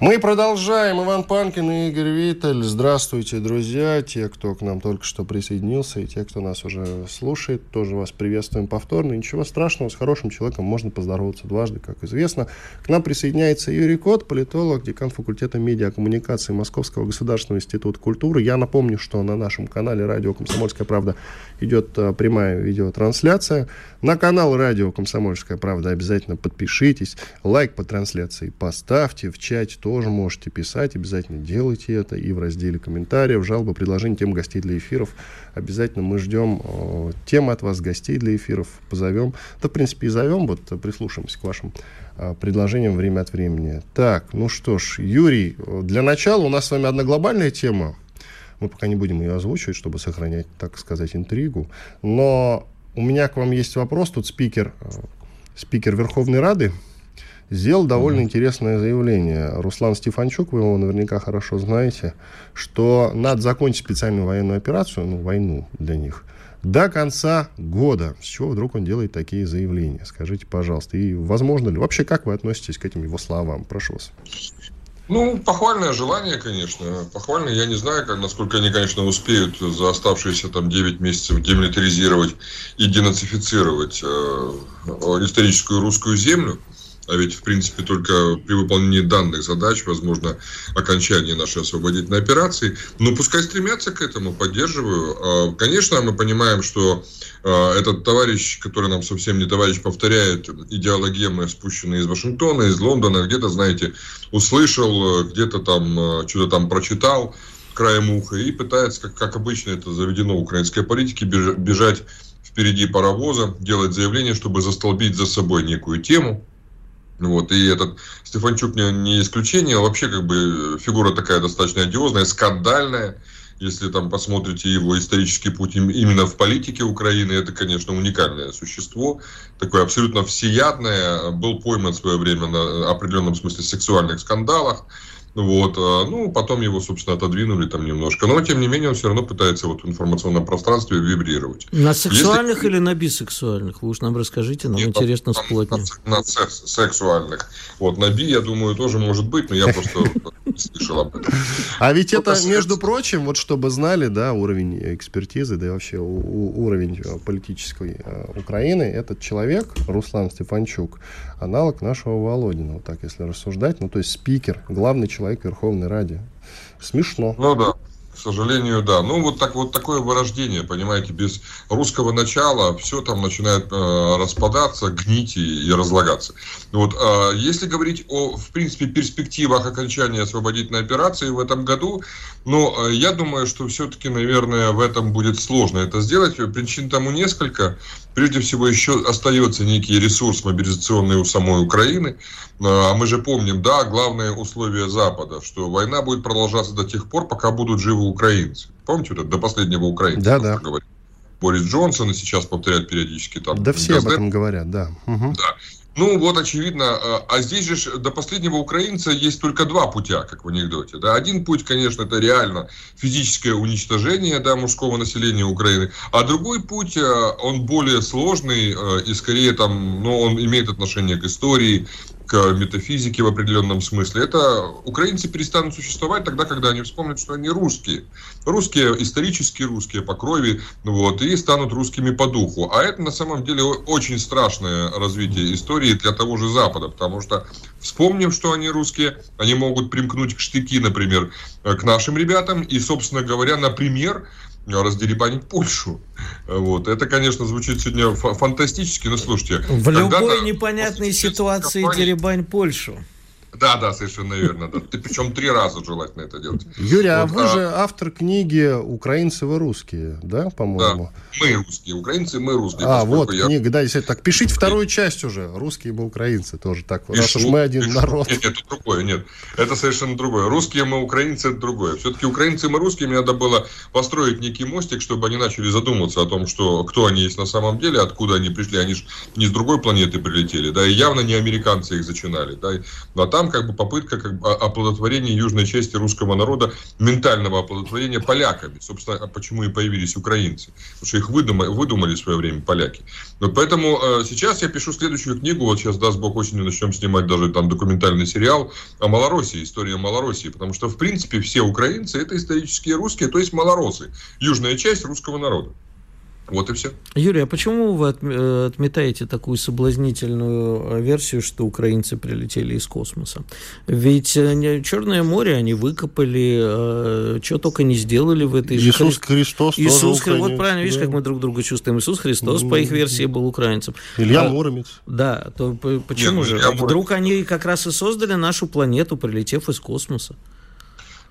Мы продолжаем. Иван Панкин и Игорь Виттель. Здравствуйте, друзья. Те, кто к нам только что присоединился, и те, кто нас уже слушает, тоже вас приветствуем повторно. Ничего страшного, с хорошим человеком можно поздороваться дважды, как известно. К нам присоединяется Юрий Кот, политолог, декан факультета медиакоммуникации Московского государственного института культуры. Я напомню, что на нашем канале «Радио Комсомольская правда» идет а, прямая видеотрансляция. На канал «Радио Комсомольская правда» обязательно подпишитесь, лайк по трансляции поставьте, в чате тоже можете писать, обязательно делайте это. И в разделе комментариев, жалобы, предложения, тем гостей для эфиров. Обязательно мы ждем э, темы от вас, гостей для эфиров, позовем. Да, в принципе, и зовем, вот прислушаемся к вашим э, предложениям время от времени. Так, ну что ж, Юрий, для начала у нас с вами одна глобальная тема. Мы пока не будем ее озвучивать, чтобы сохранять, так сказать, интригу. Но у меня к вам есть вопрос. Тут спикер, э, спикер Верховной Рады сделал довольно mm-hmm. интересное заявление. Руслан Стефанчук, вы его наверняка хорошо знаете, что надо закончить специальную военную операцию, ну, войну для них, до конца года. С чего вдруг он делает такие заявления? Скажите, пожалуйста. И возможно ли? Вообще, как вы относитесь к этим его словам? Прошу вас. Ну, похвальное желание, конечно. Похвальное. Я не знаю, как, насколько они, конечно, успеют за оставшиеся там 9 месяцев демилитаризировать и денацифицировать э, историческую русскую землю. А ведь, в принципе, только при выполнении данных задач возможно окончание нашей освободительной операции. Но пускай стремятся к этому, поддерживаю. А, конечно, мы понимаем, что а, этот товарищ, который нам совсем не товарищ, повторяет идеологемы, спущенные из Вашингтона, из Лондона, где-то, знаете, услышал, где-то там что-то там прочитал краем уха и пытается, как, как обычно это заведено в украинской политике, бежать впереди паровоза, делать заявление, чтобы застолбить за собой некую тему, вот, и этот Стефанчук не, не исключение, а вообще как бы фигура такая достаточно одиозная, скандальная. Если там посмотрите его исторический путь именно в политике Украины, это, конечно, уникальное существо, такое абсолютно всеядное, был пойман в свое время на определенном смысле сексуальных скандалах, вот, а, ну, потом его, собственно, отодвинули там немножко. Но, тем не менее, он все равно пытается вот в информационном пространстве вибрировать. На сексуальных Если... или на бисексуальных? Вы уж нам расскажите, нам Нет, интересно на, сплотнее. На, на сексуальных. Вот, на би, я думаю, тоже может быть, но я просто слышал об этом. А ведь это, между прочим, вот чтобы знали, да, уровень экспертизы, да и вообще уровень э, политической э, Украины, этот человек, Руслан Стефанчук, аналог нашего Володина, вот так если рассуждать, ну, то есть спикер, главный человек Верховной Раде. Смешно. Ну да. К сожалению, да. Ну, вот, так, вот такое вырождение, понимаете, без русского начала все там начинает э, распадаться, гнить и, и разлагаться. Вот, э, если говорить о, в принципе, перспективах окончания освободительной операции в этом году, ну, э, я думаю, что все-таки, наверное, в этом будет сложно это сделать. Причин тому несколько. Прежде всего, еще остается некий ресурс мобилизационный у самой Украины. А мы же помним, да, главное условие Запада, что война будет продолжаться до тех пор, пока будут живы украинцы. Помните, вот это, до последнего украинца, да, да. говорит. Борис Джонсон и сейчас повторяет периодически там. Да все об этом говорят, да. Угу. Да. Ну, вот очевидно. А, а здесь же до последнего украинца есть только два путя, как в анекдоте. Да? Один путь, конечно, это реально физическое уничтожение да, мужского населения Украины. А другой путь, а, он более сложный а, и скорее там, ну, он имеет отношение к истории, к метафизике в определенном смысле, это украинцы перестанут существовать тогда, когда они вспомнят, что они русские. Русские, исторические русские по крови, вот, и станут русскими по духу. А это на самом деле очень страшное развитие истории для того же Запада, потому что вспомнив, что они русские, они могут примкнуть к штыки, например, к нашим ребятам, и, собственно говоря, например, раздеребанить Польшу. Вот. Это, конечно, звучит сегодня фантастически, но слушайте. В любой непонятной ситуации компании... деребань Польшу. Да, да, совершенно верно. Да. Ты причем три раза желательно это делать. Юрий, а вот, а вы а... же автор книги «Украинцы вы русские», да, по-моему? Да, мы русские, украинцы мы русские. А, вот я... книга, да, если так. Пишите вторую часть уже, «Русские мы украинцы» тоже так. Пишу, раз уж мы один пишу. народ. Нет, это другое, нет. Это совершенно другое. Русские мы украинцы, это другое. Все-таки украинцы мы русские, мне надо было построить некий мостик, чтобы они начали задумываться о том, что кто они есть на самом деле, откуда они пришли. Они же не с другой планеты прилетели, да, и явно не американцы их зачинали, да. А там как бы попытка как бы, оплодотворения южной части русского народа, ментального оплодотворения поляками. Собственно, а почему и появились украинцы. Потому что их выдумали, выдумали в свое время поляки. Но поэтому э, сейчас я пишу следующую книгу, вот сейчас, даст Бог, осенью начнем снимать даже там документальный сериал о Малороссии, история Малороссии. Потому что, в принципе, все украинцы это исторические русские, то есть малоросы. Южная часть русского народа. Вот и все. Юрий, а почему вы э, отметаете такую соблазнительную э, версию, что украинцы прилетели из космоса? Ведь э, Черное море они выкопали, что только не сделали в этой же... Иисус Христос Иисус Христос, вот правильно, видишь, да. как мы друг друга чувствуем. Иисус Христос, по их версии, был украинцем. Илья а, Муромец. Да, то почему Нет, ну, же? Вдруг они как раз и создали нашу планету, прилетев из космоса?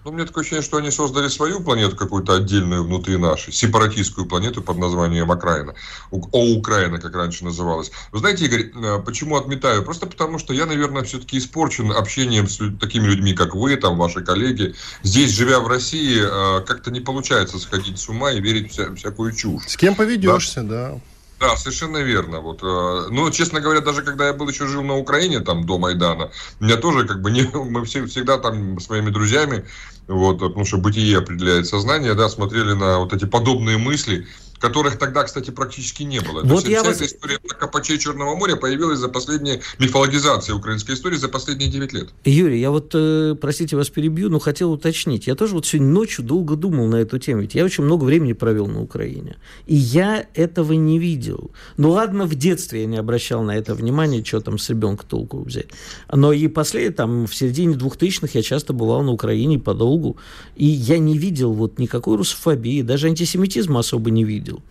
Ну, мне такое ощущение, что они создали свою планету какую-то отдельную внутри нашей, сепаратистскую планету под названием Окраина. О, Украина, как раньше называлась. Вы знаете, Игорь, э, почему отметаю? Просто потому, что я, наверное, все-таки испорчен общением с такими людьми, как вы, там, ваши коллеги. Здесь, живя в России, э, как-то не получается сходить с ума и верить вся, всякую чушь. С кем поведешься, да. да. Да, совершенно верно. Вот, э, ну, честно говоря, даже когда я был еще жил на Украине, там, до Майдана, меня тоже, как бы, не, мы все, всегда там с моими друзьями, вот, потому что бытие определяет сознание, да, смотрели на вот эти подобные мысли, которых тогда, кстати, практически не было. Вот То есть, я вся вас... эта история про Копачей Черного моря появилась за последние мифологизация украинской истории за последние 9 лет. Юрий, я вот, э, простите, вас перебью, но хотел уточнить. Я тоже вот сегодня ночью долго думал на эту тему, ведь я очень много времени провел на Украине. И я этого не видел. Ну ладно, в детстве я не обращал на это внимания, что там с ребенка толку взять. Но и после, там, в середине 2000-х я часто бывал на Украине подолгу, и я не видел вот никакой русофобии, даже антисемитизма особо не видел видел.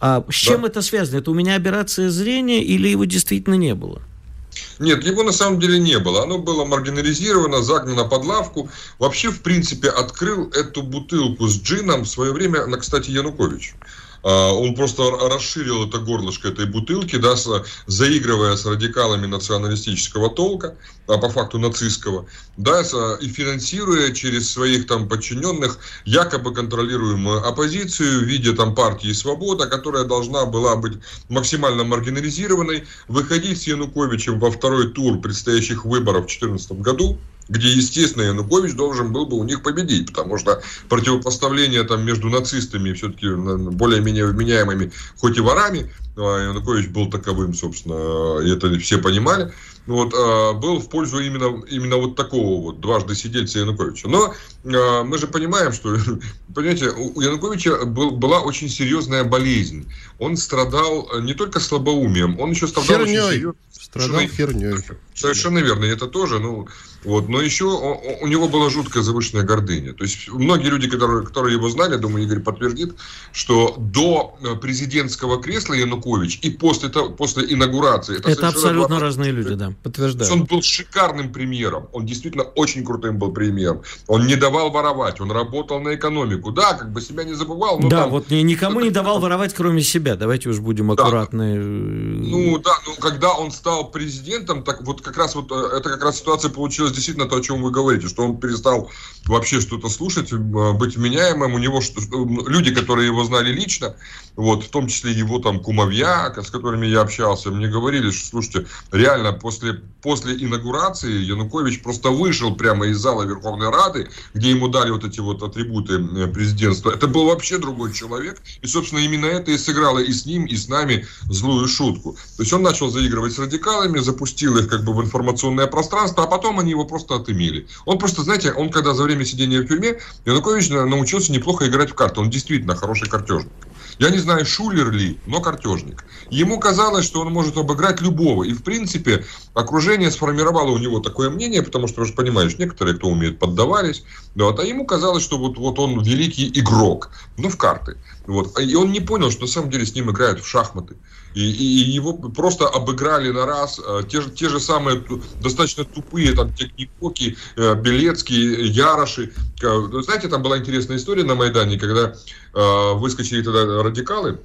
А с чем да. это связано? Это у меня операция зрения или его действительно не было? Нет, его на самом деле не было. Оно было маргинализировано, загнано под лавку. Вообще, в принципе, открыл эту бутылку с джином в свое время, кстати, Янукович. А, он просто расширил это горлышко этой бутылки, да, заигрывая с радикалами националистического толка, а по факту нацистского, да, и финансируя через своих там подчиненных якобы контролируемую оппозицию в виде там партии «Свобода», которая должна была быть максимально маргинализированной, выходить с Януковичем во второй тур предстоящих выборов в 2014 году, где, естественно, Янукович должен был бы у них победить, потому что противопоставление там между нацистами все-таки более-менее вменяемыми, хоть и ворами, Янукович был таковым, собственно, и это все понимали, вот, а, был в пользу именно, именно вот такого вот дважды сидельца Януковича. Но а, мы же понимаем, что, понимаете, у Януковича был, была очень серьезная болезнь. Он страдал не только слабоумием, он еще страдал Херней. очень серьезно. Страдал херней. Совершенно верно, это тоже, ну, вот, но еще у, у него была жуткая завышенная гордыня. То есть многие люди, которые, которые его знали, думаю, Игорь подтвердит, что до э, президентского кресла Янукович и после, после инаугурации... Это, это абсолютно разные люди, да, подтверждаю. Он был шикарным премьером, он действительно очень крутым был премьером. Он не давал воровать, он работал на экономику. Да, как бы себя не забывал. Но да, там, вот никому не давал воровать, кроме себя. Давайте уж будем аккуратны. Да. Ну да, ну когда он стал президентом, так вот как раз вот э, это как раз ситуация получилась действительно то, о чем вы говорите, что он перестал вообще что-то слушать, э, быть вменяемым. У него что, люди, которые его знали лично, вот, в том числе его там кумовья, с которыми я общался, мне говорили, что, слушайте, реально после, после инаугурации Янукович просто вышел прямо из зала Верховной Рады, где ему дали вот эти вот атрибуты президентства. Это был вообще другой человек. И, собственно, именно это и сыграло и с ним, и с нами злую шутку. То есть он начал заигрывать с радикалами, запустил их как бы в информационное пространство, а потом они его просто отымели. Он просто, знаете, он когда за время сидения в тюрьме, Янукович научился неплохо играть в карты. Он действительно хороший картежник. Я не знаю, шулер ли, но картежник. Ему казалось, что он может обыграть любого. И, в принципе, окружение сформировало у него такое мнение, потому что, ты же понимаешь, некоторые, кто умеет, поддавались. Вот, а ему казалось, что вот, вот он великий игрок, ну, в карты. Вот. И он не понял, что на самом деле с ним играют в шахматы. И, и его просто обыграли на раз. Э, те же, те же самые достаточно тупые, там, техникоки, э, Белецкие, Яроши. Знаете, там была интересная история на Майдане, когда э, выскочили тогда радикалы,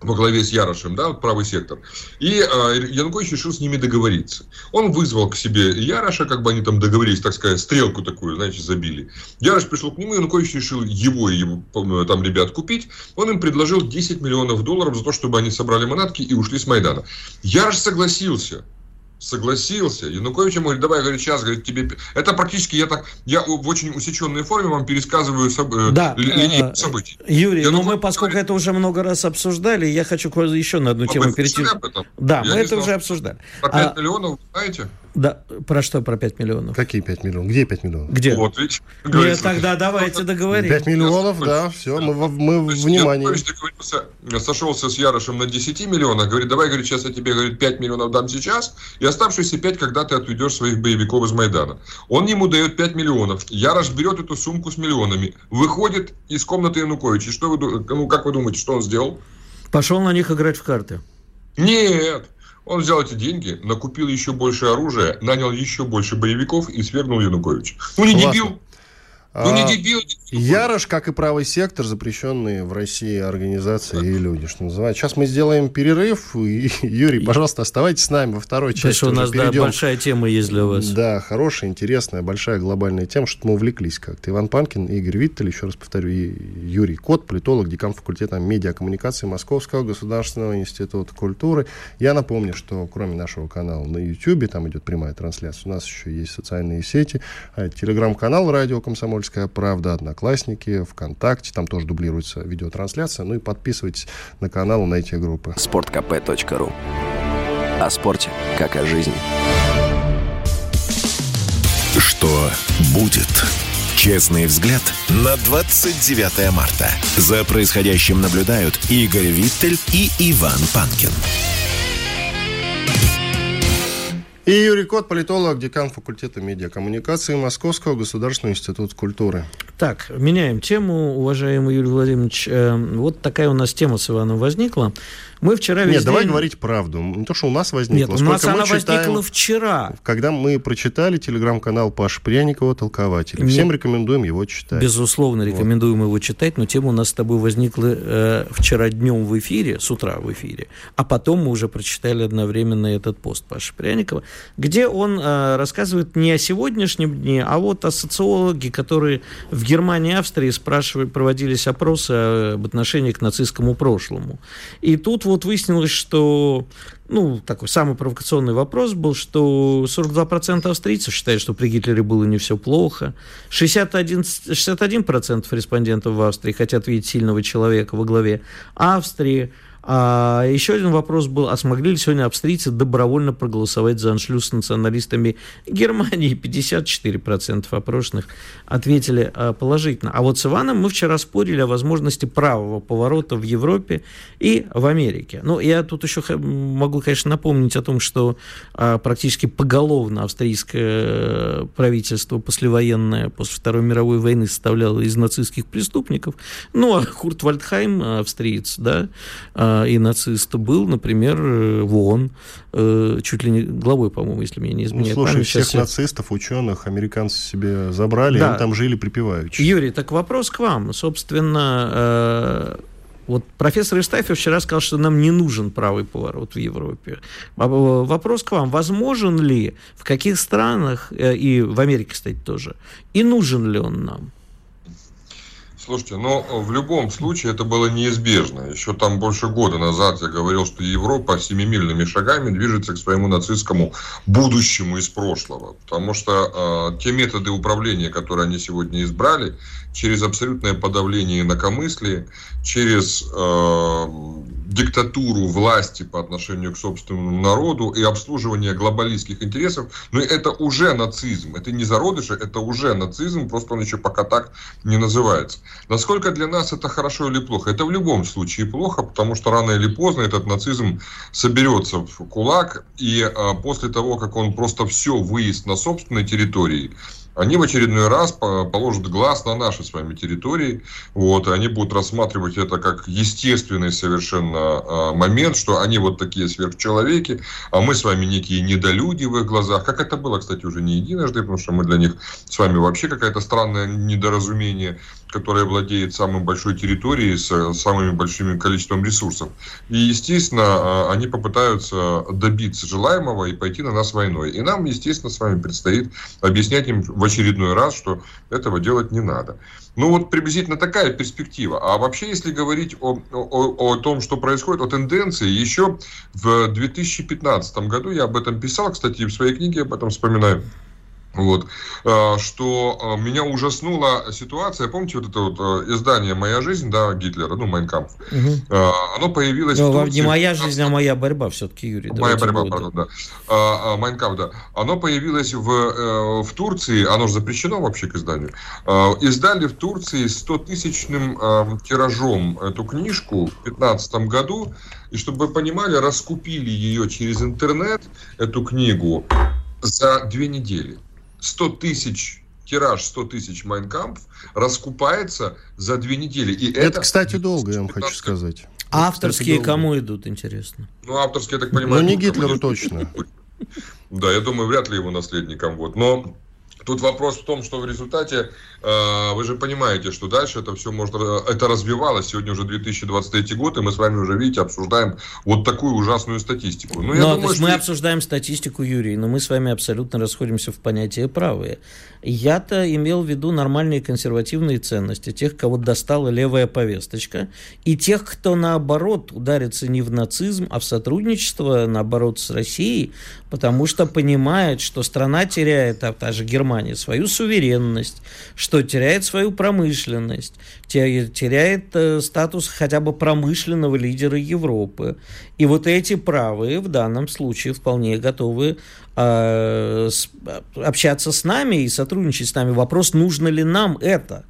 во главе с Ярошем, да, правый сектор. И э, Янукович решил с ними договориться. Он вызвал к себе Яроша, как бы они там договорились, так сказать, стрелку такую, знаете, забили. Ярош пришел к нему, Янукович решил его и его там ребят купить. Он им предложил 10 миллионов долларов за то, чтобы они собрали манатки и ушли с Майдана. Ярош согласился согласился. Янукович ему говорит, давай, говорит, сейчас, говорит, тебе... Это практически я так, я в очень усеченной форме вам пересказываю соб... Э, да, линию э, событий. Юрий, я но мы, поскольку говорит, это уже много раз обсуждали, я хочу еще на одну тему перейти. Да, я мы это знал, уже обсуждали. Про 5 а... миллионов, знаете? Да, про что про 5 миллионов? Какие 5 миллионов? Где 5 миллионов? Где? Вот, видишь? Нет, тогда давайте договорим. 5 миллионов, да, все, мы, мы в внимании. Я сошелся с Ярошем на 10 миллионах, говорит, давай, говорит, сейчас я тебе, говорит, 5 миллионов дам сейчас, и оставшиеся 5, когда ты отведешь своих боевиков из Майдана. Он ему дает 5 миллионов. Ярош берет эту сумку с миллионами, выходит из комнаты Януковича. И что вы, ну, как вы думаете, что он сделал? Пошел на них играть в карты. Нет, он взял эти деньги, накупил еще больше оружия, нанял еще больше боевиков и свергнул Януковича. Ну, не Классно. дебил. Ну, не а, дебил. Ярош, как и правый сектор, запрещенные в России организации да. и люди, что называется. Сейчас мы сделаем перерыв. И, Юрий, пожалуйста, оставайтесь с нами во второй части. У нас да, большая тема есть для вас. Да, хорошая, интересная, большая глобальная тема, что мы увлеклись как-то. Иван Панкин, Игорь Виттель, еще раз повторю, и Юрий Кот, политолог, декан факультета медиакоммуникации Московского государственного института культуры. Я напомню, что кроме нашего канала на YouTube, там идет прямая трансляция, у нас еще есть социальные сети, а телеграм-канал «Радио Комсомольская «Комсомольская правда», «Одноклассники», ВКонтакте, там тоже дублируется видеотрансляция. Ну и подписывайтесь на канал, на эти группы. sportkp.ru О спорте, как о жизни. Что будет? Честный взгляд на 29 марта. За происходящим наблюдают Игорь Виттель и Иван Панкин. И Юрий Кот, политолог, декан факультета медиакоммуникации Московского государственного института культуры. Так, меняем тему, уважаемый Юрий Владимирович. Э, вот такая у нас тема с Иваном возникла. Мы вчера весь Нет, день... давай говорить правду. Не то, что у нас возникло. Нет, у нас она читаем, возникла вчера. Когда мы прочитали телеграм-канал Паши Пряникова «Толкователь». Нет. Всем рекомендуем его читать. Безусловно, рекомендуем вот. его читать, но тема у нас с тобой возникла э, вчера днем в эфире, с утра в эфире, а потом мы уже прочитали одновременно этот пост Паши Пряникова, где он э, рассказывает не о сегодняшнем дне, а вот о социологе, которые в Германии и Австрии спрашивали, проводились опросы об отношении к нацистскому прошлому. И тут вот вот выяснилось, что ну, такой самый провокационный вопрос был, что 42% австрийцев считают, что при Гитлере было не все плохо. 61, 61% респондентов в Австрии хотят видеть сильного человека во главе Австрии. А еще один вопрос был, а смогли ли сегодня австрийцы добровольно проголосовать за аншлюз с националистами Германии? 54% опрошенных ответили а, положительно. А вот с Иваном мы вчера спорили о возможности правого поворота в Европе и в Америке. Ну, я тут еще могу, конечно, напомнить о том, что а, практически поголовно австрийское правительство послевоенное после Второй мировой войны составляло из нацистских преступников. Ну, а Курт Вальдхайм, австриец, да, а, и нацист был, например, э, в ООН, э, чуть ли не главой, по-моему, если меня не изменяет ну, слушай, память. всех Сейчас нацистов, ученых, американцы себе забрали, да. они там жили припеваючи. Юрий, так вопрос к вам. Собственно, э, вот профессор Истафьев вчера сказал, что нам не нужен правый поворот в Европе. А, вопрос к вам. Возможен ли, в каких странах, и в Америке, кстати, тоже, и нужен ли он нам? Слушайте, но в любом случае это было неизбежно. Еще там больше года назад я говорил, что Европа семимильными шагами движется к своему нацистскому будущему из прошлого. Потому что э, те методы управления, которые они сегодня избрали, через абсолютное подавление инакомыслия, через э, диктатуру власти по отношению к собственному народу и обслуживание глобалистских интересов, но это уже нацизм. Это не зародыши, это уже нацизм, просто он еще пока так не называется. Насколько для нас это хорошо или плохо? Это в любом случае плохо, потому что рано или поздно этот нацизм соберется в кулак, и а, после того, как он просто все выезд на собственной территории, Они в очередной раз положат глаз на наши с вами территории. Вот, и они будут рассматривать это как естественный совершенно а, момент, что они вот такие сверхчеловеки, а мы с вами некие недолюди в их глазах. Как это было, кстати, уже не единожды, потому что мы для них с вами вообще какая-то странное недоразумение которая владеет самой большой территорией с самым большим количеством ресурсов. И, естественно, а, они попытаются добиться желаемого и пойти на нас войной. И нам, естественно, с вами предстоит объяснять им в очередной раз, что этого делать не надо. Ну вот приблизительно такая перспектива. А вообще, если говорить о, о, о том, что происходит, о тенденции, еще в 2015 году я об этом писал, кстати, в своей книге об этом вспоминаю. Вот, а, что а, меня ужаснула ситуация, помните вот это вот а, издание «Моя жизнь», да, Гитлера, ну, «Майн кампф», угу. оно появилось Но в Турции. Не «Моя жизнь», а «Моя борьба» все-таки, Юрий. «Моя борьба», будет. пардон, да. «Майн кампф», да. Оно появилось в, э, в Турции, оно же запрещено вообще к изданию, издали в Турции 100-тысячным тиражом эту книжку в 2015 году, и чтобы вы понимали, раскупили ее через интернет, эту книгу, за две недели. 100 тысяч тираж 100 тысяч Майнкамп раскупается за две недели. И это, это кстати, долго, я вам хочу сказать. А авторские кстати, кому идут, интересно? Ну, авторские, я так понимаю... Ну, не Гитлеру точно. Да, я думаю, вряд ли его наследникам. Вот. Но Тут вопрос в том, что в результате, э, вы же понимаете, что дальше это все может, это развивалось. Сегодня уже 2023 год, и мы с вами уже, видите, обсуждаем вот такую ужасную статистику. Ну, но, думаю, что... Мы обсуждаем статистику, Юрий, но мы с вами абсолютно расходимся в понятии правые. Я-то имел в виду нормальные консервативные ценности, тех, кого достала левая повесточка, и тех, кто, наоборот, ударится не в нацизм, а в сотрудничество, наоборот, с Россией, потому что понимает, что страна теряет, а та же Германия, свою суверенность, что теряет свою промышленность, теряет э, статус хотя бы промышленного лидера Европы. И вот эти правые в данном случае вполне готовы э, общаться с нами и сотрудничать с нами. Вопрос, нужно ли нам это?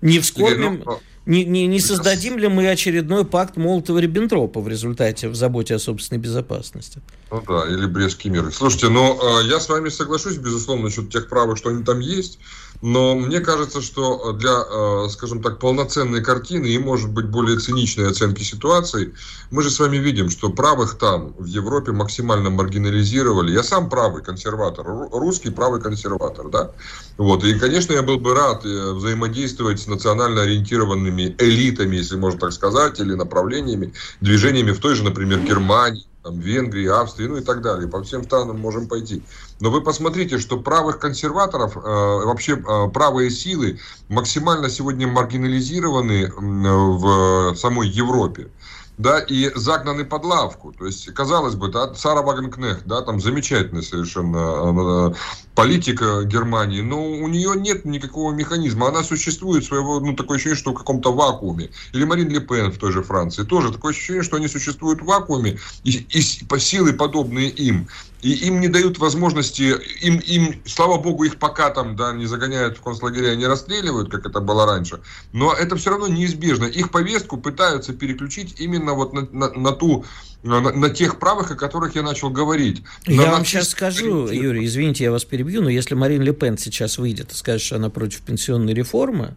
Не вскормим... Ну, не, не, не создадим ли мы очередной пакт Молотова-Риббентропа в результате в заботе о собственной безопасности? Ну да, или Брестский мир. Слушайте, ну э, я с вами соглашусь, безусловно, насчет тех правок, что они там есть. Но мне кажется, что для, э, скажем так, полноценной картины и, может быть, более циничной оценки ситуации, мы же с вами видим, что правых там в Европе максимально маргинализировали. Я сам правый консерватор, русский правый консерватор, да? Вот. И, конечно, я был бы рад э, взаимодействовать с национально ориентированными элитами, если можно так сказать, или направлениями, движениями в той же, например, Германии, там, Венгрии, Австрии, ну и так далее. По всем странам можем пойти. Но вы посмотрите, что правых консерваторов, э, вообще э, правые силы максимально сегодня маргинализированы э, в самой Европе да, и загнаны под лавку. То есть, казалось бы, да, Сара Вагенкнехт, да, там замечательная совершенно э, политика Германии, но у нее нет никакого механизма. Она существует своего, ну, такое ощущение, что в каком-то вакууме. Или Марин Ле Пен в той же Франции. Тоже такое ощущение, что они существуют в вакууме, и, и по силы подобные им и им не дают возможности, им, им, слава богу, их пока там да, не загоняют в концлагеря, не расстреливают, как это было раньше, но это все равно неизбежно. Их повестку пытаются переключить именно вот на, на, на ту на, на тех правых, о которых я начал говорить. Я вам сейчас скажу, Юрий, извините, я вас перебью, но если Марин Ле Пен сейчас выйдет и скажет, что она против пенсионной реформы,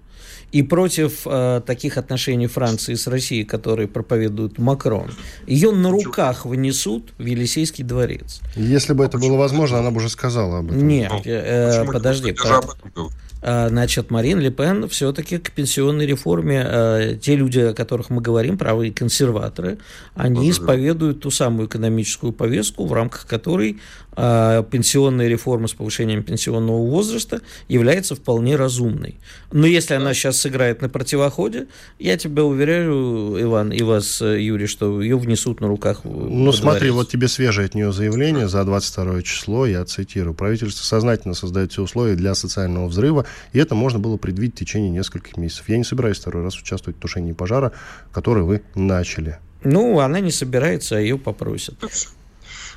и против э, таких отношений Франции с Россией, которые проповедует Макрон, ее на руках вынесут в Елисейский дворец. Если бы это было возможно, она бы уже сказала об этом. Нет, э, э, подожди. А, значит, Марин Ле Пен все-таки к пенсионной реформе, а, те люди, о которых мы говорим, правые консерваторы, они исповедуют ту самую экономическую повестку, в рамках которой а, пенсионная реформа с повышением пенсионного возраста является вполне разумной. Но если она сейчас сыграет на противоходе, я тебя уверяю, Иван, и вас, Юрий, что ее внесут на руках. Ну, смотри, вот тебе свежее от нее заявление за 22 число, я цитирую. Правительство сознательно создает все условия для социального взрыва и это можно было предвидеть в течение нескольких месяцев. Я не собираюсь второй раз участвовать в тушении пожара, который вы начали. Ну, она не собирается, а ее попросят.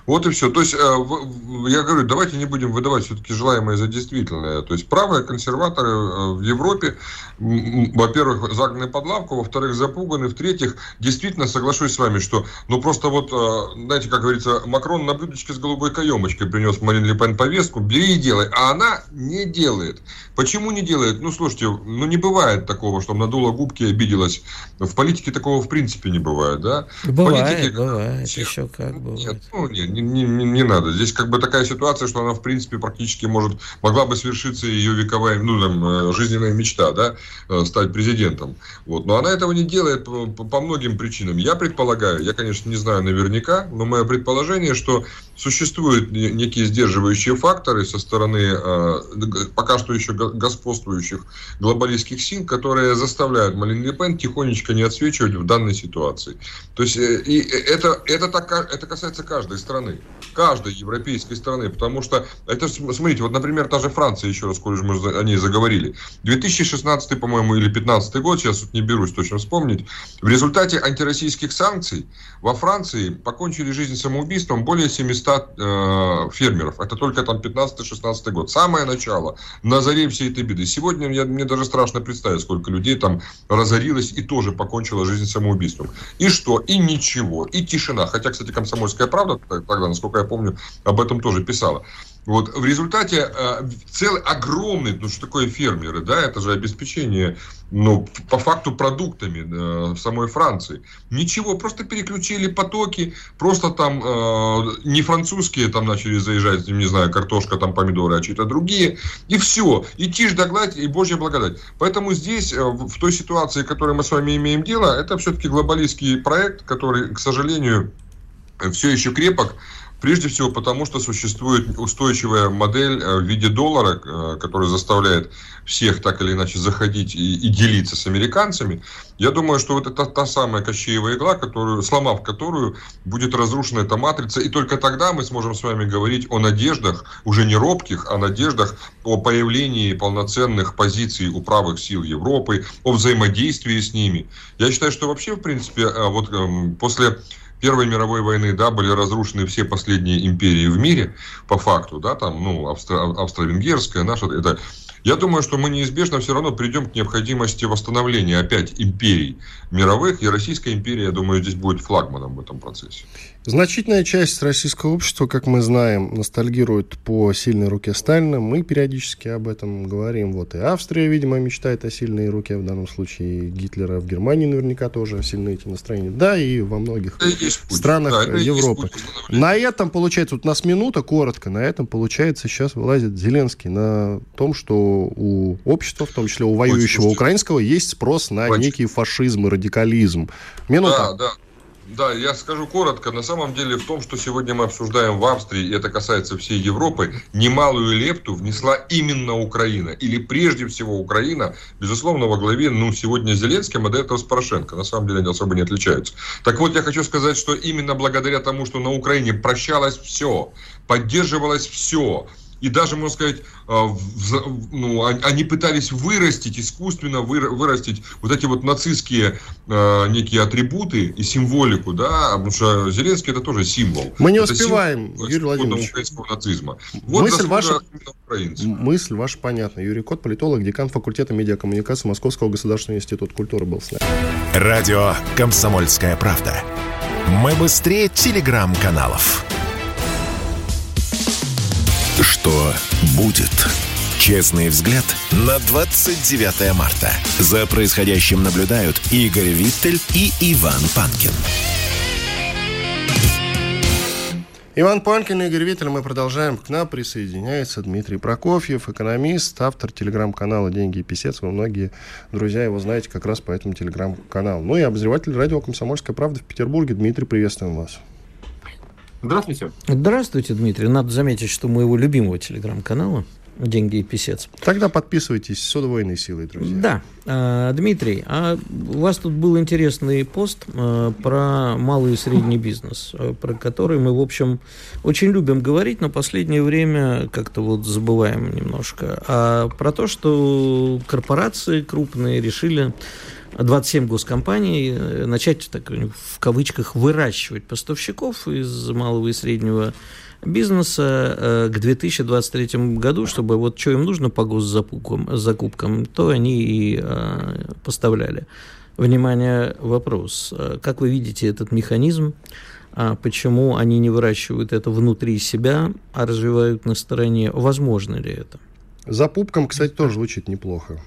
Вот и все. То есть, я говорю, давайте не будем выдавать все-таки желаемое за действительное. То есть, правые консерваторы в Европе, во-первых, загнаны под лавку, во-вторых, запуганы, в-третьих, действительно соглашусь с вами, что, ну, просто вот, знаете, как говорится, Макрон на блюдечке с голубой каемочкой принес Марин Ле Пен повестку, бери и делай. А она не делает. Почему не делает? Ну, слушайте, ну, не бывает такого, что надула губки и обиделась. В политике такого в принципе не бывает, да? Бывает, политике, бывает, все, еще как бывает. Нет, ну, нет, не, не, не, надо. Здесь как бы такая ситуация, что она, в принципе, практически может, могла бы свершиться ее вековая, ну, там, э, жизненная мечта, да, э, стать президентом. Вот. Но она этого не делает по, по многим причинам. Я предполагаю, я, конечно, не знаю наверняка, но мое предположение, что существуют некие сдерживающие факторы со стороны э, пока что еще господствующих глобалистских сил, которые заставляют Марин Ле Пен тихонечко не отсвечивать в данной ситуации. То есть э, и это, это, так, это касается каждой страны, каждой европейской страны, потому что это, смотрите, вот, например, та же Франция, еще раз, коль мы о ней заговорили, 2016, по-моему, или 2015 год, сейчас вот не берусь точно вспомнить, в результате антироссийских санкций во Франции покончили жизнь самоубийством более 700 э, фермеров. Это только там 15-16 год. Самое начало, на заре всей этой беды. Сегодня я, мне даже страшно представить, сколько людей там разорилось и тоже покончило жизнь самоубийством. И что? И ничего. И тишина. Хотя, кстати, «Комсомольская правда» тогда, насколько я помню, об этом тоже писала. Вот, в результате э, целый огромный, ну что такое фермеры, да, это же обеспечение, ну, по факту продуктами э, самой Франции. Ничего, просто переключили потоки, просто там э, не французские там начали заезжать, не знаю, картошка, там помидоры, а чьи-то другие, и все, и тишь да гладь, и Божья благодать. Поэтому здесь, э, в той ситуации, в которой мы с вами имеем дело, это все-таки глобалистский проект, который, к сожалению, все еще крепок, Прежде всего потому, что существует устойчивая модель э, в виде доллара, э, которая заставляет всех так или иначе заходить и, и делиться с американцами. Я думаю, что вот это та самая Кощеева игла, которую, сломав которую, будет разрушена эта матрица. И только тогда мы сможем с вами говорить о надеждах, уже не робких, а надеждах о появлении полноценных позиций у правых сил Европы, о взаимодействии с ними. Я считаю, что вообще, в принципе, э, вот эм, после Первой мировой войны, да, были разрушены все последние империи в мире, по факту, да, там, ну, Австро- Австро-Венгерская, наша, это я думаю, что мы неизбежно все равно придем к необходимости восстановления опять империй мировых, и Российская империя, я думаю, здесь будет флагманом в этом процессе. Значительная часть российского общества, как мы знаем, ностальгирует по сильной руке Сталина. Мы периодически об этом говорим. Вот и Австрия, видимо, мечтает о сильной руке, в данном случае Гитлера. В Германии наверняка тоже сильные эти настроения. Да, и во многих и странах да, Европы. На этом, получается, вот у нас минута, коротко, на этом, получается, сейчас вылазит Зеленский на том, что у общества, в том числе у воюющего украинского, есть спрос на некий фашизм и радикализм. Минута. Да, да. Да, я скажу коротко. На самом деле в том, что сегодня мы обсуждаем в Австрии, и это касается всей Европы, немалую лепту внесла именно Украина. Или прежде всего Украина, безусловно, во главе, ну, сегодня Зеленским, а до этого с Порошенко. На самом деле они особо не отличаются. Так вот, я хочу сказать, что именно благодаря тому, что на Украине прощалось все, поддерживалось все, и даже, можно сказать, а, ну, они пытались вырастить, искусственно вырастить вот эти вот нацистские а, некие атрибуты и символику, да, потому что Зеленский это тоже символ. Мы не это успеваем, Юрий Владимирович. украинского нацизма. Вот мысль, ваша, мысль ваша понятна. Юрий Кот, политолог, декан факультета медиакоммуникации Московского государственного института культуры был с нами. Радио «Комсомольская правда». Мы быстрее телеграм-каналов. Что будет? Честный взгляд на 29 марта. За происходящим наблюдают Игорь Виттель и Иван Панкин. Иван Панкин, Игорь Виттель, мы продолжаем. К нам присоединяется Дмитрий Прокофьев, экономист, автор телеграм-канала «Деньги и писец». Вы многие друзья его знаете как раз по этому телеграм-каналу. Ну и обозреватель радио «Комсомольская правда» в Петербурге. Дмитрий, приветствуем вас. Здравствуйте. Здравствуйте, Дмитрий. Надо заметить, что моего любимого телеграм-канала деньги и писец. Тогда подписывайтесь с удвоенной силой, друзья. Да. А, Дмитрий, а у вас тут был интересный пост а, про малый и средний бизнес, а, про который мы, в общем, очень любим говорить, но последнее время как-то вот забываем немножко. А про то, что корпорации крупные решили 27 госкомпаний э, начать, так, в кавычках, выращивать поставщиков из малого и среднего бизнеса э, к 2023 году, чтобы вот что им нужно по госзакупкам, закупкам, то они и э, поставляли. Внимание, вопрос. Как вы видите этот механизм? А почему они не выращивают это внутри себя, а развивают на стороне? Возможно ли это? За пупком, кстати, тоже звучит неплохо.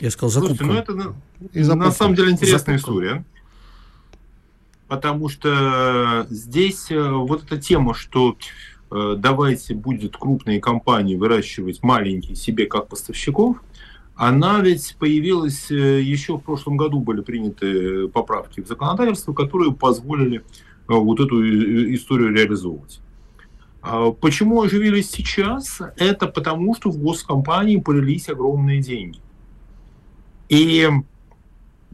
Я сказал закупка. Слушайте, ну это на, на самом деле интересная закупка. история. Потому что здесь э, вот эта тема, что э, давайте будет крупные компании выращивать маленькие себе как поставщиков, она ведь появилась э, еще в прошлом году были приняты поправки в законодательство, которые позволили вот эту историю реализовывать. А почему оживились сейчас? Это потому, что в госкомпании полились огромные деньги. И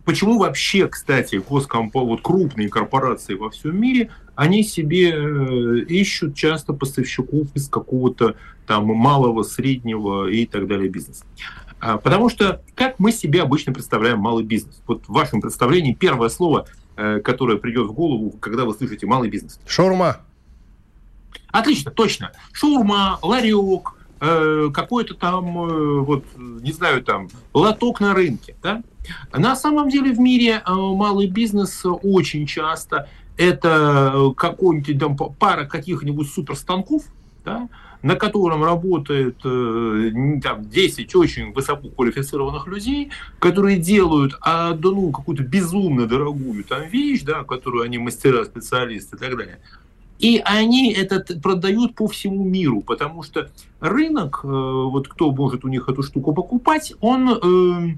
почему вообще, кстати, госкомпа, вот крупные корпорации во всем мире, они себе э, ищут часто поставщиков из какого-то там малого, среднего и так далее бизнеса. А, потому что как мы себе обычно представляем малый бизнес? Вот в вашем представлении первое слово, э, которое придет в голову, когда вы слышите малый бизнес. Шаурма. Отлично, точно. Шаурма, ларек, Э, какой-то там, э, вот, не знаю, там, лоток на рынке. Да? На самом деле в мире э, малый бизнес очень часто это какой-нибудь там пара каких-нибудь суперстанков, да, на котором работает там, 10 очень высококвалифицированных людей, которые делают одну какую-то безумно дорогую там вещь, да, которую они мастера, специалисты и так далее. И они это продают по всему миру, потому что рынок, э, вот кто может у них эту штуку покупать, он э,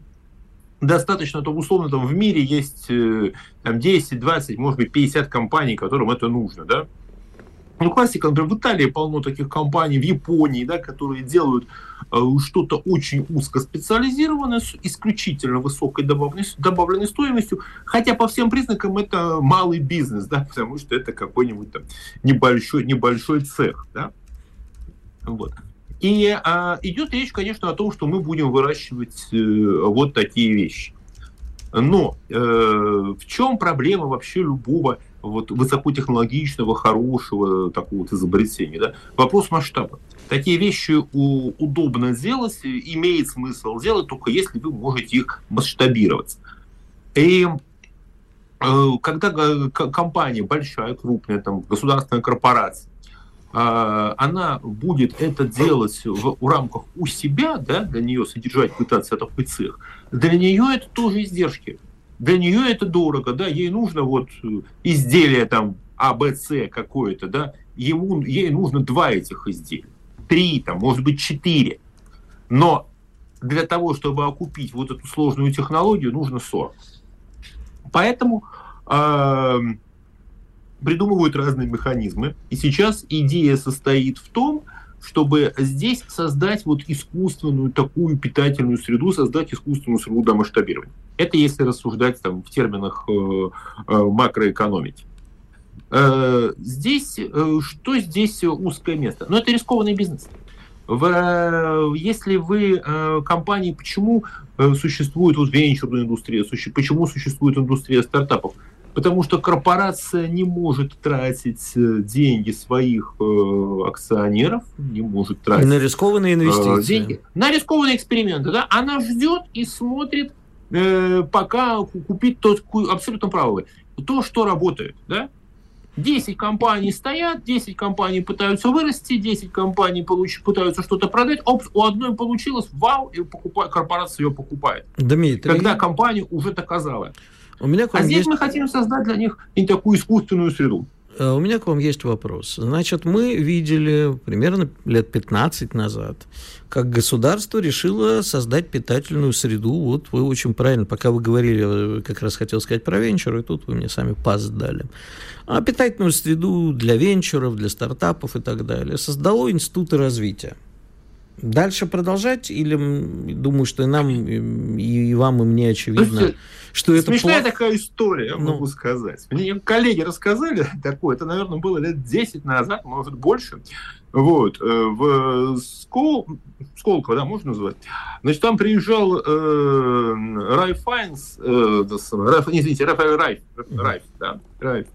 достаточно, то условно там в мире есть э, там 10, 20, может быть 50 компаний, которым это нужно, да. Ну, классика, например, в Италии полно таких компаний, в Японии, да, которые делают э, что-то очень узкоспециализированное с исключительно высокой добавленной, добавленной стоимостью, хотя по всем признакам это малый бизнес, да, потому что это какой-нибудь там небольшой, небольшой цех, да. Вот. И а, идет речь, конечно, о том, что мы будем выращивать э, вот такие вещи. Но э, в чем проблема вообще любого вот высокотехнологичного, хорошего такого вот изобретения. Да? Вопрос масштаба. Такие вещи удобно сделать, имеет смысл делать, только если вы можете их масштабировать. И э, когда компания большая, крупная, там, государственная корпорация, э, она будет это делать в, в рамках у себя, да, для нее содержать, пытаться такой цех, для нее это тоже издержки для нее это дорого, да, ей нужно вот э, изделие там А, какое-то, да, ему, ей нужно два этих изделия, три, там, может быть, четыре. Но для того, чтобы окупить вот эту сложную технологию, нужно 40. Поэтому э, придумывают разные механизмы. И сейчас идея состоит в том, чтобы здесь создать вот искусственную такую питательную среду, создать искусственную среду до масштабирования. Это если рассуждать там, в терминах э, э, макроэкономики. Э, здесь, э, что здесь узкое место? Ну, это рискованный бизнес. В, э, если вы э, компании, почему э, существует вот венчурная индустрия, суще, почему существует индустрия стартапов? Потому что корпорация не может тратить э, деньги своих э, акционеров, не может тратить на рискованные э, инвестиции. деньги на рискованные эксперименты. Да? Она ждет и смотрит, э, пока купить тот абсолютно правый. То, что работает. Да? 10 компаний стоят, 10 компаний пытаются вырасти, 10 компаний получ, пытаются что-то продать, оп, у одной получилось, вау, и покупает, корпорация ее покупает. Дмитрий... Когда компания уже доказала. У меня а здесь есть... мы хотим создать для них и такую искусственную среду. Э, у меня к вам есть вопрос. Значит, мы видели примерно лет 15 назад, как государство решило создать питательную среду. Вот вы очень правильно, пока вы говорили, как раз хотел сказать про венчур, и тут вы мне сами паз дали. А питательную среду для венчуров, для стартапов и так далее создало институты развития. Дальше продолжать или думаю, что и нам, и вам, и мне очевидно, есть, что это Смешная плохо... такая история, я ну. могу сказать. Мне коллеги рассказали такое, это, наверное, было лет 10 назад, может, больше. Вот, э, в Скол... Сколково, да, можно назвать? Значит, там приезжал э, Райф Файнс, э, Райф, извините, Рафаэль Райф, Райф, да, Райф.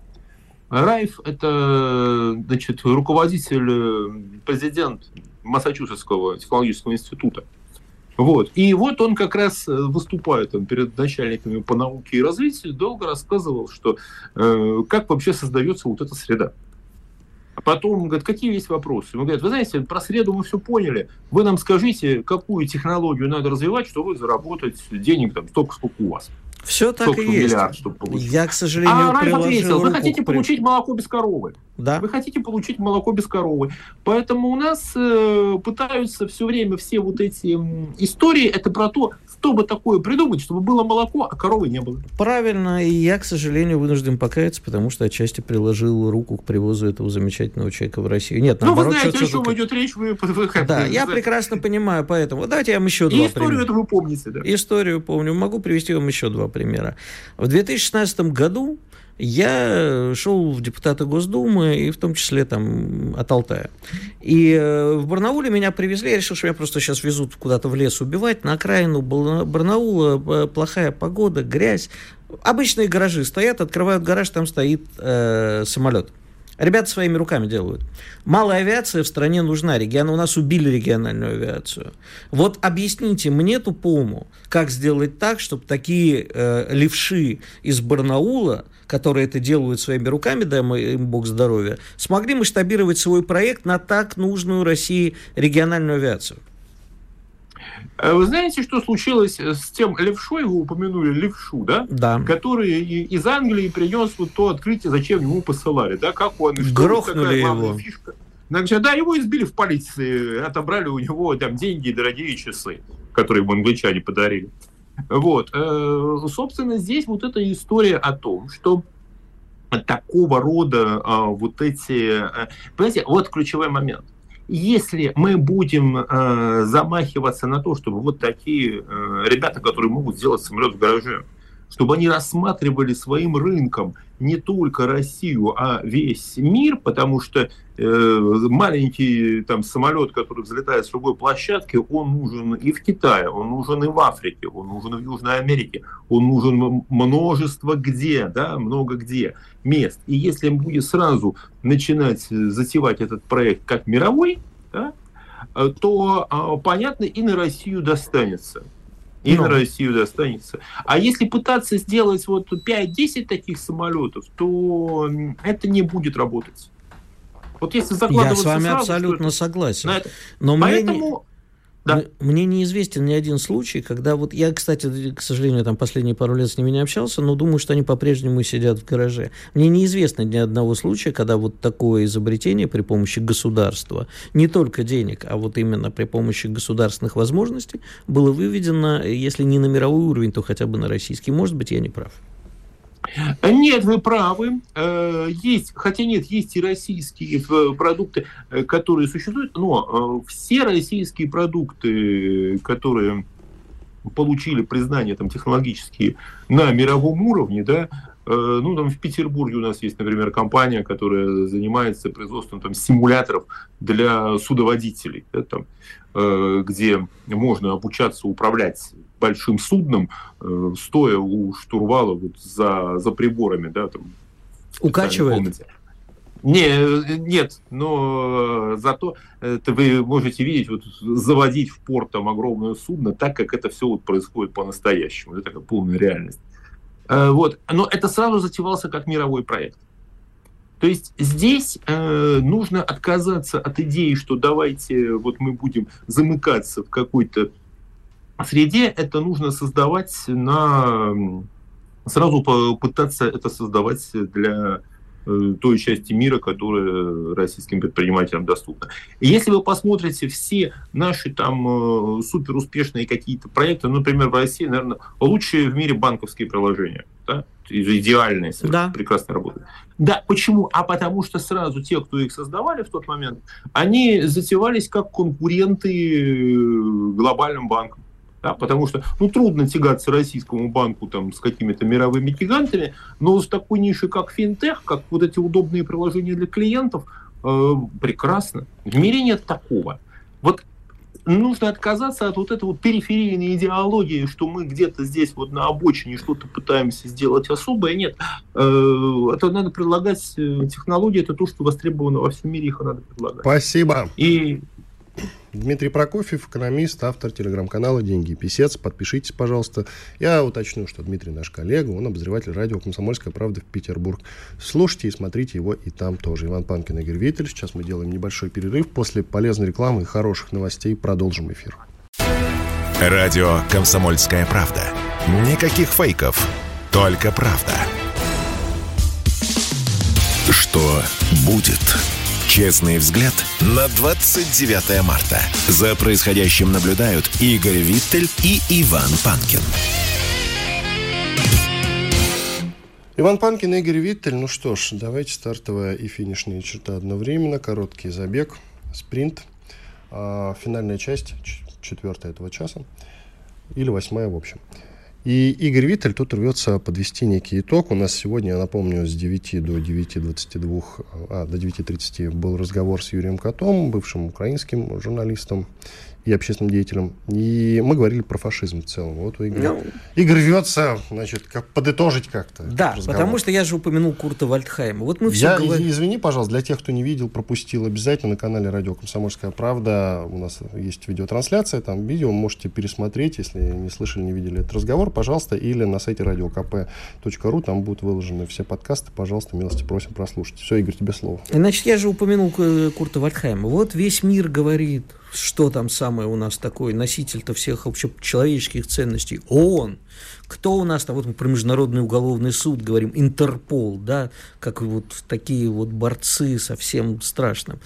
Райф – это, значит, руководитель, э, президент Массачусетского технологического института. Вот. И вот он как раз э, выступает там, перед начальниками по науке и развитию, долго рассказывал, что э, как вообще создается вот эта среда. А потом он говорит, какие есть вопросы? Он говорит, вы знаете, про среду мы все поняли. Вы нам скажите, какую технологию надо развивать, чтобы заработать денег там столько, сколько у вас. Все так и есть. Миллиард, чтобы Я, к сожалению, а Райф ответил, вы хотите при... получить молоко без коровы. Да. Вы хотите получить молоко без коровы. Поэтому у нас э, пытаются все время все вот эти э, истории, это про то, чтобы такое придумать, чтобы было молоко, а коровы не было. Правильно, и я, к сожалению, вынужден покаяться, потому что отчасти приложил руку к привозу этого замечательного человека в Россию. Нет, ну, вы знаете, о чем идет речь, вы, вы Да, я прекрасно понимаю, поэтому давайте я вам еще и два историю примера. это вы помните, да? Историю помню. Могу привести вам еще два примера. В 2016 году я шел в депутаты Госдумы, и в том числе там от Алтая. И э, в Барнауле меня привезли, я решил, что меня просто сейчас везут куда-то в лес убивать, на окраину Барнаула, плохая погода, грязь. Обычные гаражи стоят, открывают гараж, там стоит э, самолет. Ребята своими руками делают. Малая авиация в стране нужна. Регион, у нас убили региональную авиацию. Вот объясните мне тупому, как сделать так, чтобы такие э, левши из Барнаула, которые это делают своими руками, дай им бог здоровья, смогли масштабировать свой проект на так нужную России региональную авиацию. Э, вы знаете, что случилось с тем левшой, вы упомянули левшу, да? Да. Который из Англии принес вот то открытие, зачем ему посылали, да? Как он? Грохнули его. Фишка. Значит, да, его избили в полиции, отобрали у него там деньги и дорогие часы, которые ему англичане подарили. Вот. Э, собственно, здесь вот эта история о том, что такого рода а, вот эти... Э, понимаете, вот ключевой момент если мы будем э, замахиваться на то, чтобы вот такие э, ребята, которые могут сделать самолет в гараже, чтобы они рассматривали своим рынком не только Россию, а весь мир, потому что э, маленький там самолет, который взлетает с любой площадки, он нужен и в Китае, он нужен и в Африке, он нужен в Южной Америке, он нужен множество где, да, много где мест. И если он будет сразу начинать затевать этот проект как мировой, да, то а, понятно и на Россию достанется и ну. на Россию достанется. А если пытаться сделать вот 5-10 таких самолетов, то это не будет работать. Вот если Я с вами сразу, абсолютно согласен. Это... Но Поэтому... да. Мне неизвестен ни один случай, когда вот я, кстати, к сожалению, там последние пару лет с ними не общался, но думаю, что они по-прежнему сидят в гараже. Мне неизвестно ни одного случая, когда вот такое изобретение при помощи государства, не только денег, а вот именно при помощи государственных возможностей было выведено, если не на мировой уровень, то хотя бы на российский. Может быть, я не прав. Нет, вы правы. Э, есть, хотя нет, есть и российские э, продукты, э, которые существуют, но все российские продукты, которые получили признание там, технологические на мировом уровне, да, ну, там в Петербурге у нас есть, например, компания, которая занимается производством там, симуляторов для судоводителей, да, там, где можно обучаться управлять большим судном, э, стоя у штурвала вот за, за приборами, да, там. Укачивает? Не, нет, но зато это вы можете видеть, вот, заводить в порт там огромное судно, так как это все вот происходит по-настоящему. Это такая полная реальность. Э, вот. Но это сразу затевался как мировой проект. То есть здесь э, нужно отказаться от идеи, что давайте вот мы будем замыкаться в какой-то среде это нужно создавать на... Сразу попытаться это создавать для той части мира, которая российским предпринимателям доступна. И если вы посмотрите все наши там э, супер успешные какие-то проекты, например, в России, наверное, лучшие в мире банковские приложения. Да? идеальные, да. прекрасно работают. Да, почему? А потому что сразу те, кто их создавали в тот момент, они затевались как конкуренты глобальным банкам. Да, потому что ну, трудно тягаться российскому банку там, с какими-то мировыми гигантами, но с такой нишей, как финтех, как вот эти удобные приложения для клиентов, э, прекрасно. В мире нет такого. Вот нужно отказаться от вот этой вот периферийной идеологии, что мы где-то здесь вот на обочине что-то пытаемся сделать особое. Нет, э, это надо предлагать э, технологии, это то, что востребовано во всем мире, их надо предлагать. Спасибо. И Дмитрий Прокофьев, экономист, автор телеграм-канала «Деньги и писец». Подпишитесь, пожалуйста. Я уточню, что Дмитрий наш коллега, он обозреватель радио «Комсомольская правда» в Петербург. Слушайте и смотрите его и там тоже. Иван Панкин, Игорь Виттель. Сейчас мы делаем небольшой перерыв. После полезной рекламы и хороших новостей продолжим эфир. Радио «Комсомольская правда». Никаких фейков, только правда. Что будет? Честный взгляд на 29 марта. За происходящим наблюдают Игорь Виттель и Иван Панкин. Иван Панкин, Игорь Виттель. Ну что ж, давайте стартовая и финишная черта одновременно. Короткий забег, спринт. А, финальная часть, четвертая этого часа. Или восьмая, в общем. И Игорь Виттель тут рвется подвести некий итог. У нас сегодня, я напомню, с 9 до 9.22, а, до 9.30 был разговор с Юрием Котом, бывшим украинским журналистом и общественным деятелем. И мы говорили про фашизм в целом. Вот у Игоря. Ну, Игорь рвется, значит, как подытожить как-то. Да, потому что я же упомянул Курта Вальдхайма. Вот мы все я, говорим... Извини, пожалуйста, для тех, кто не видел, пропустил, обязательно на канале Радио Комсомольская правда у нас есть видеотрансляция, там видео можете пересмотреть, если не слышали, не видели этот разговор, пожалуйста, или на сайте radiokp.ru, там будут выложены все подкасты, пожалуйста, милости просим прослушать. Все, Игорь, тебе слово. Значит, я же упомянул Курта Вальдхайма. Вот весь мир говорит, что там самое у нас такое, носитель-то всех общечеловеческих ценностей, ООН. Кто у нас там, вот мы про Международный уголовный суд говорим, Интерпол, да, как вот такие вот борцы со всем страшным.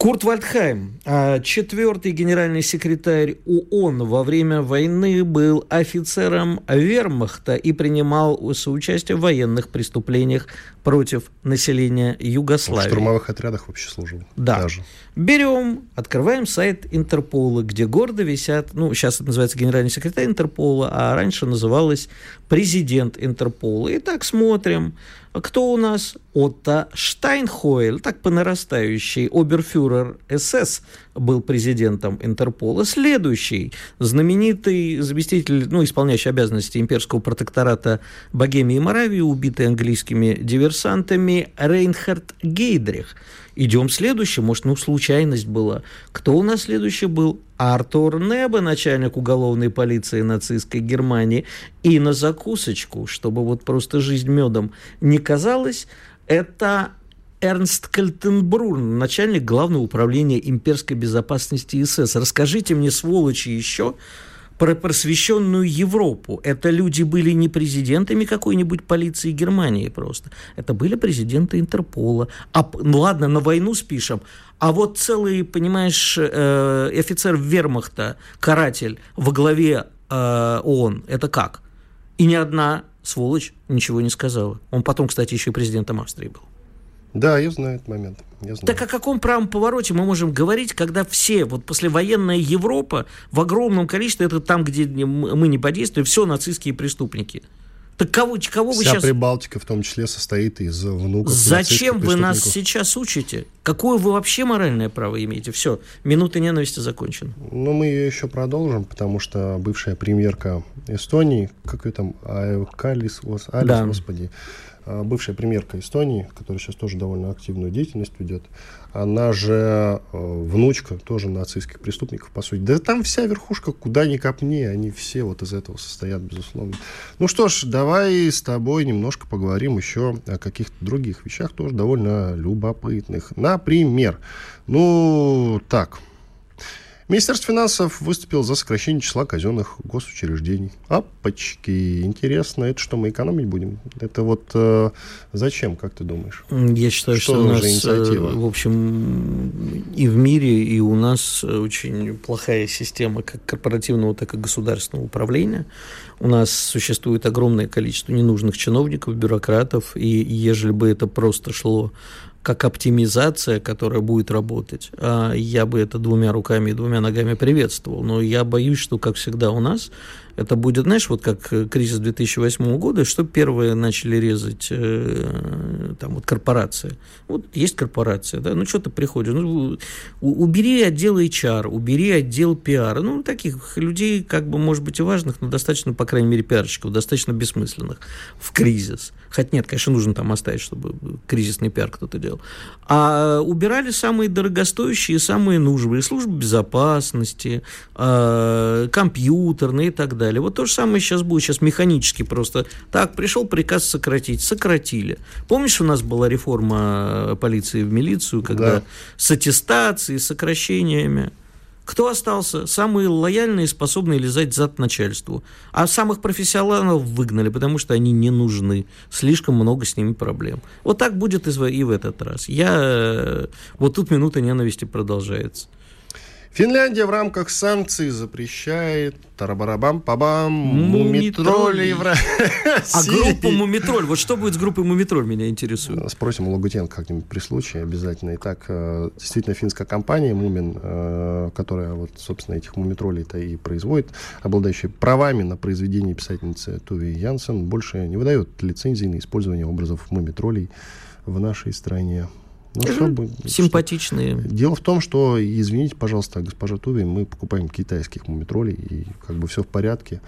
Курт Вальдхайм, а, четвертый генеральный секретарь ООН во время войны, был офицером вермахта и принимал соучастие в военных преступлениях против населения Югославии. В штурмовых отрядах вообще служил. Да. Даже. Берем, открываем сайт Интерпола, где гордо висят, ну, сейчас это называется генеральный секретарь Интерпола, а раньше называлось президент Интерпола. И так смотрим, кто у нас? Отто Штайнхойль, так по нарастающей, оберфюрер СС был президентом Интерпола. Следующий, знаменитый заместитель, ну, исполняющий обязанности имперского протектората Богемии и Моравии, убитый английскими диверсантами Рейнхард Гейдрих – Идем следующий, может, ну, случайность была. Кто у нас следующий был? Артур Небе, начальник уголовной полиции нацистской Германии. И на закусочку, чтобы вот просто жизнь медом не казалась, это Эрнст Кальтенбрун, начальник главного управления имперской безопасности СС. Расскажите мне, сволочи, еще, про просвещенную Европу. Это люди были не президентами какой-нибудь полиции Германии просто. Это были президенты Интерпола. А, ну ладно, на войну спишем. А вот целый, понимаешь, э, офицер вермахта, каратель во главе э, ООН, это как? И ни одна сволочь ничего не сказала. Он потом, кстати, еще и президентом Австрии был. Да, я знаю этот момент. Я знаю. Так о каком правом повороте мы можем говорить, когда все, вот послевоенная Европа в огромном количестве, это там, где мы не подействуем, все нацистские преступники. Так кого, кого вы Вся сейчас... Прибалтика в том числе состоит из внуков Зачем вы нас сейчас учите? Какое вы вообще моральное право имеете? Все, минута ненависти закончена. Ну, мы ее еще продолжим, потому что бывшая премьерка Эстонии, как ее там, Калис, Алис, да. господи, бывшая премьерка Эстонии, которая сейчас тоже довольно активную деятельность ведет, она же э, внучка тоже нацистских преступников, по сути. Да там вся верхушка, куда ни копни, они все вот из этого состоят, безусловно. Ну что ж, давай с тобой немножко поговорим еще о каких-то других вещах, тоже довольно любопытных. Например, ну, так, Министерство финансов выступило за сокращение числа казенных госучреждений. Апочки, интересно, это что, мы экономить будем? Это вот э, зачем, как ты думаешь? Я считаю, что, что у нас, инициатива? в общем, и в мире, и у нас очень плохая система как корпоративного, так и государственного управления. У нас существует огромное количество ненужных чиновников, бюрократов, и ежели бы это просто шло как оптимизация, которая будет работать, а я бы это двумя руками и двумя ногами приветствовал. Но я боюсь, что, как всегда у нас, это будет, знаешь, вот как э, кризис 2008 года, что первые начали резать э, там вот корпорации. Вот есть корпорация, да, ну что ты приходишь, ну, убери отдел HR, убери отдел пиара, ну таких людей, как бы, может быть, и важных, но достаточно, по крайней мере, пиарщиков, достаточно бессмысленных в кризис. Хотя нет, конечно, нужно там оставить, чтобы кризисный пиар кто-то делал. А убирали самые дорогостоящие, самые нужные, службы безопасности, э, компьютерные и так далее. Вот то же самое сейчас будет, сейчас механически просто. Так, пришел приказ сократить, сократили. Помнишь, у нас была реформа полиции в милицию, когда да. с аттестацией, сокращениями. Кто остался? Самые лояльные, способные лизать зад начальству. А самых профессионалов выгнали, потому что они не нужны. Слишком много с ними проблем. Вот так будет и в этот раз. Я... Э, вот тут минута ненависти продолжается. Финляндия в рамках санкций запрещает тарабарабам пабам мумитролей в А группа Мумитроль, вот что будет с группой Мумитроль, меня интересует. Спросим у Лагутенко как-нибудь при случае обязательно. Итак, э, действительно финская компания Мумин, э, которая вот, собственно, этих мумитролей-то и производит, обладающая правами на произведение писательницы Туви Янсен, больше не выдает лицензии на использование образов мумитролей в нашей стране. Ну, чтобы, Симпатичные. Что... Дело в том, что, извините, пожалуйста, госпожа Туви, мы покупаем китайских мумитролей, и как бы все в порядке.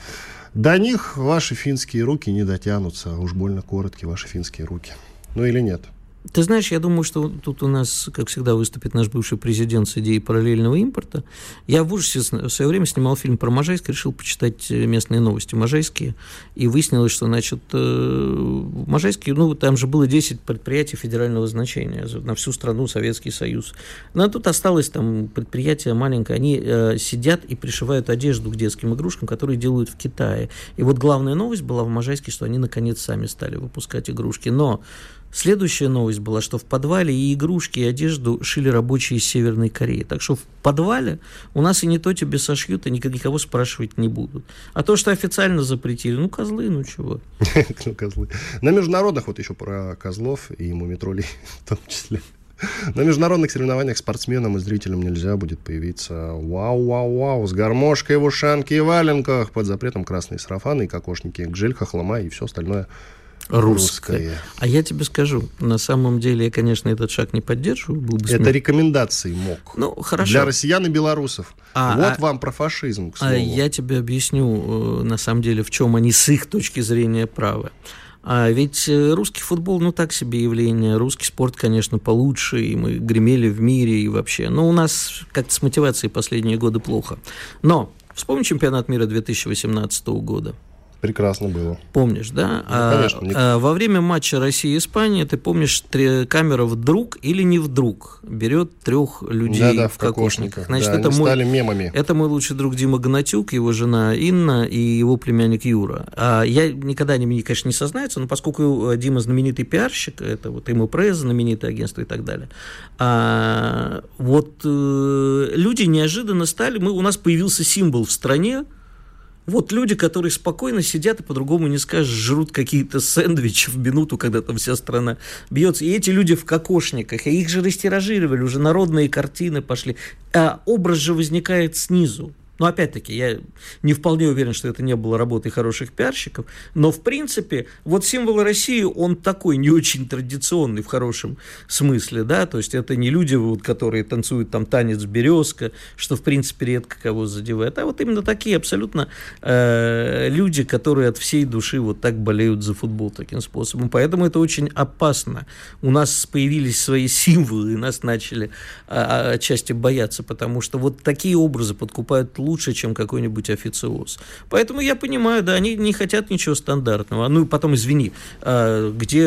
До них ваши финские руки не дотянутся, уж больно короткие ваши финские руки. Ну или нет? Ты знаешь, я думаю, что тут у нас, как всегда, выступит наш бывший президент с идеей параллельного импорта. Я в ужасе в свое время снимал фильм про Можайск, решил почитать местные новости можайские, и выяснилось, что, значит, э, в Можайске, ну, там же было 10 предприятий федерального значения на всю страну, Советский Союз. Но тут осталось там предприятие маленькое, они э, сидят и пришивают одежду к детским игрушкам, которые делают в Китае. И вот главная новость была в Можайске, что они, наконец, сами стали выпускать игрушки. Но Следующая новость была, что в подвале и игрушки, и одежду шили рабочие из Северной Кореи. Так что в подвале у нас и не то тебе сошьют, и никого спрашивать не будут. А то, что официально запретили, ну, козлы, ну чего. Ну, козлы. На международных, вот еще про козлов и мумитролей в том числе. На международных соревнованиях спортсменам и зрителям нельзя будет появиться вау-вау-вау с гармошкой в ушанке и валенках под запретом красные сарафаны и кокошники, гжель, хохлома и все остальное русское. русское. А я тебе скажу, на самом деле я, конечно, этот шаг не поддерживаю. Был бы Это рекомендации МОК. Ну, хорошо. Для россиян и белорусов. А, вот а, вам про фашизм, к слову. А я тебе объясню, э, на самом деле, в чем они с их точки зрения правы. А ведь э, русский футбол, ну, так себе явление. Русский спорт, конечно, получше, и мы гремели в мире и вообще. Но у нас как-то с мотивацией последние годы плохо. Но вспомни чемпионат мира 2018 года. Прекрасно было. Помнишь, да? Ну, а, конечно. А, а, во время матча России-Испания, ты помнишь, три, камера вдруг или не вдруг берет трех людей да, да, в, в кокошниках. Значит, да, это мой, стали мемами. Это мой лучший друг Дима Гнатюк, его жена Инна и его племянник Юра. А я никогда не, конечно, не сознается, но поскольку Дима знаменитый пиарщик, это вот ему пресс, знаменитое агентство и так далее, а, вот э, люди неожиданно стали, мы, у нас появился символ в стране, вот люди, которые спокойно сидят и по-другому не скажешь, жрут какие-то сэндвичи в минуту, когда там вся страна бьется. И эти люди в кокошниках, и их же растиражировали, уже народные картины пошли. А образ же возникает снизу. Но опять-таки, я не вполне уверен, что это не было работой хороших пиарщиков, но в принципе, вот символ России, он такой не очень традиционный в хорошем смысле, да, то есть это не люди, вот, которые танцуют там танец березка, что в принципе редко кого задевает, а вот именно такие абсолютно э, люди, которые от всей души вот так болеют за футбол таким способом, поэтому это очень опасно. У нас появились свои символы, и нас начали э, отчасти бояться, потому что вот такие образы подкупают лучше лучше, чем какой-нибудь официоз. Поэтому я понимаю, да, они не хотят ничего стандартного. Ну и потом, извини, а, где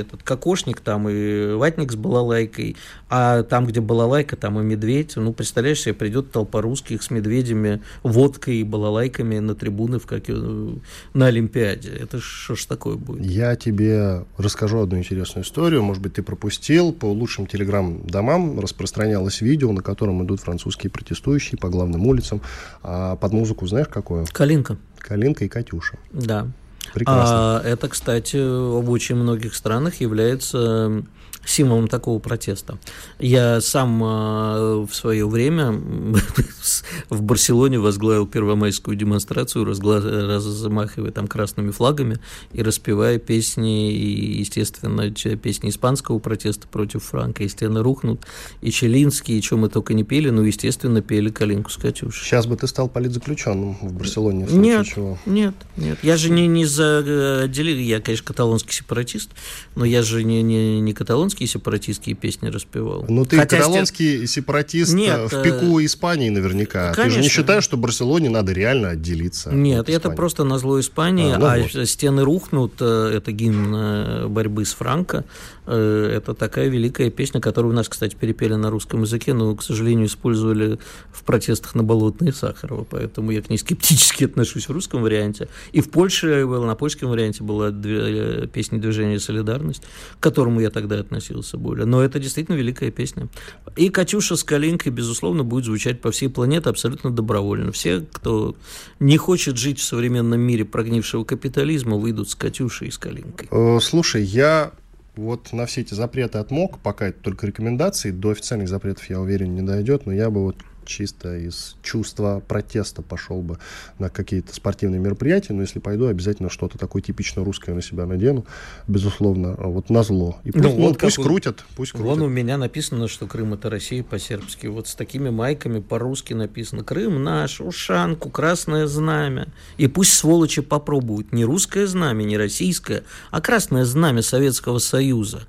этот кокошник там и ватник с балалайкой, а там, где балалайка, там и медведь. Ну, представляешь себе, придет толпа русских с медведями, водкой и балалайками на трибуны в как... на Олимпиаде. Это что ж такое будет? Я тебе расскажу одну интересную историю. Может быть, ты пропустил. По лучшим телеграм-домам распространялось видео, на котором идут французские протестующие по главным улицам. А под музыку знаешь какую? Калинка. Калинка и Катюша. Да. Прекрасно. А, это, кстати, в очень многих странах является символом такого протеста. Я сам э, в свое время в Барселоне возглавил первомайскую демонстрацию, размахивая там красными флагами и распевая песни, и, естественно, песни испанского протеста против Франка, и «Стены рухнут», и Челинский, и что мы только не пели, ну, естественно, пели «Калинку с Катюшей». Сейчас бы ты стал политзаключенным в Барселоне. В нет, чего. нет, нет. Я же не, не за отделили, я, конечно, каталонский сепаратист, но я же не, не, не каталонские сепаратистские песни распевал. Ну, ты Хотя каталонский стер... сепаратист Нет, в пику э, Испании наверняка. Конечно. Ты же не считаешь, что Барселоне надо реально отделиться? Нет, это просто на зло Испании, а, ну, а вот. «Стены рухнут» — это гимн э, борьбы с Франко. Э, это такая великая песня, которую у нас, кстати, перепели на русском языке, но, к сожалению, использовали в протестах на Болотной Сахарова, поэтому я к ней скептически отношусь в русском варианте. И в Польше, на польском варианте была песня «Движение солидарность», к которому я тогда относился более. Но это действительно великая песня. И «Катюша» с «Калинкой», безусловно, будет звучать по всей планете абсолютно добровольно. Все, кто не хочет жить в современном мире прогнившего капитализма, выйдут с «Катюшей» и с «Калинкой». Э, слушай, я вот на все эти запреты отмог, пока это только рекомендации, до официальных запретов, я уверен, не дойдет, но я бы вот чисто из чувства протеста пошел бы на какие-то спортивные мероприятия, но если пойду, обязательно что-то такое типично русское на себя надену, безусловно, вот на зло. И пусть, ну, вот пусть вы... крутят, пусть крутят. Вон у меня написано, что Крым это Россия по-сербски. Вот с такими майками по-русски написано Крым наш, ушанку, красное знамя. И пусть сволочи попробуют не русское знамя, не российское, а красное знамя Советского Союза.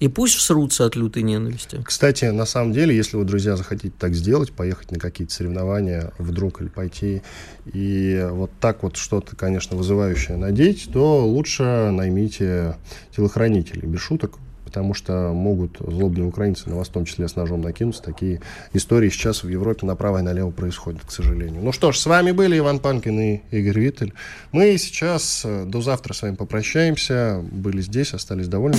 И пусть всрутся от лютой ненависти. Кстати, на самом деле, если вы, друзья, захотите так сделать, поехать на какие-то соревнования вдруг или пойти и вот так вот что-то, конечно, вызывающее надеть, то лучше наймите телохранителей, без шуток, потому что могут злобные украинцы на вас в том числе с ножом накинуться. Такие истории сейчас в Европе направо и налево происходят, к сожалению. Ну что ж, с вами были Иван Панкин и Игорь Виттель. Мы сейчас э, до завтра с вами попрощаемся. Были здесь, остались довольны.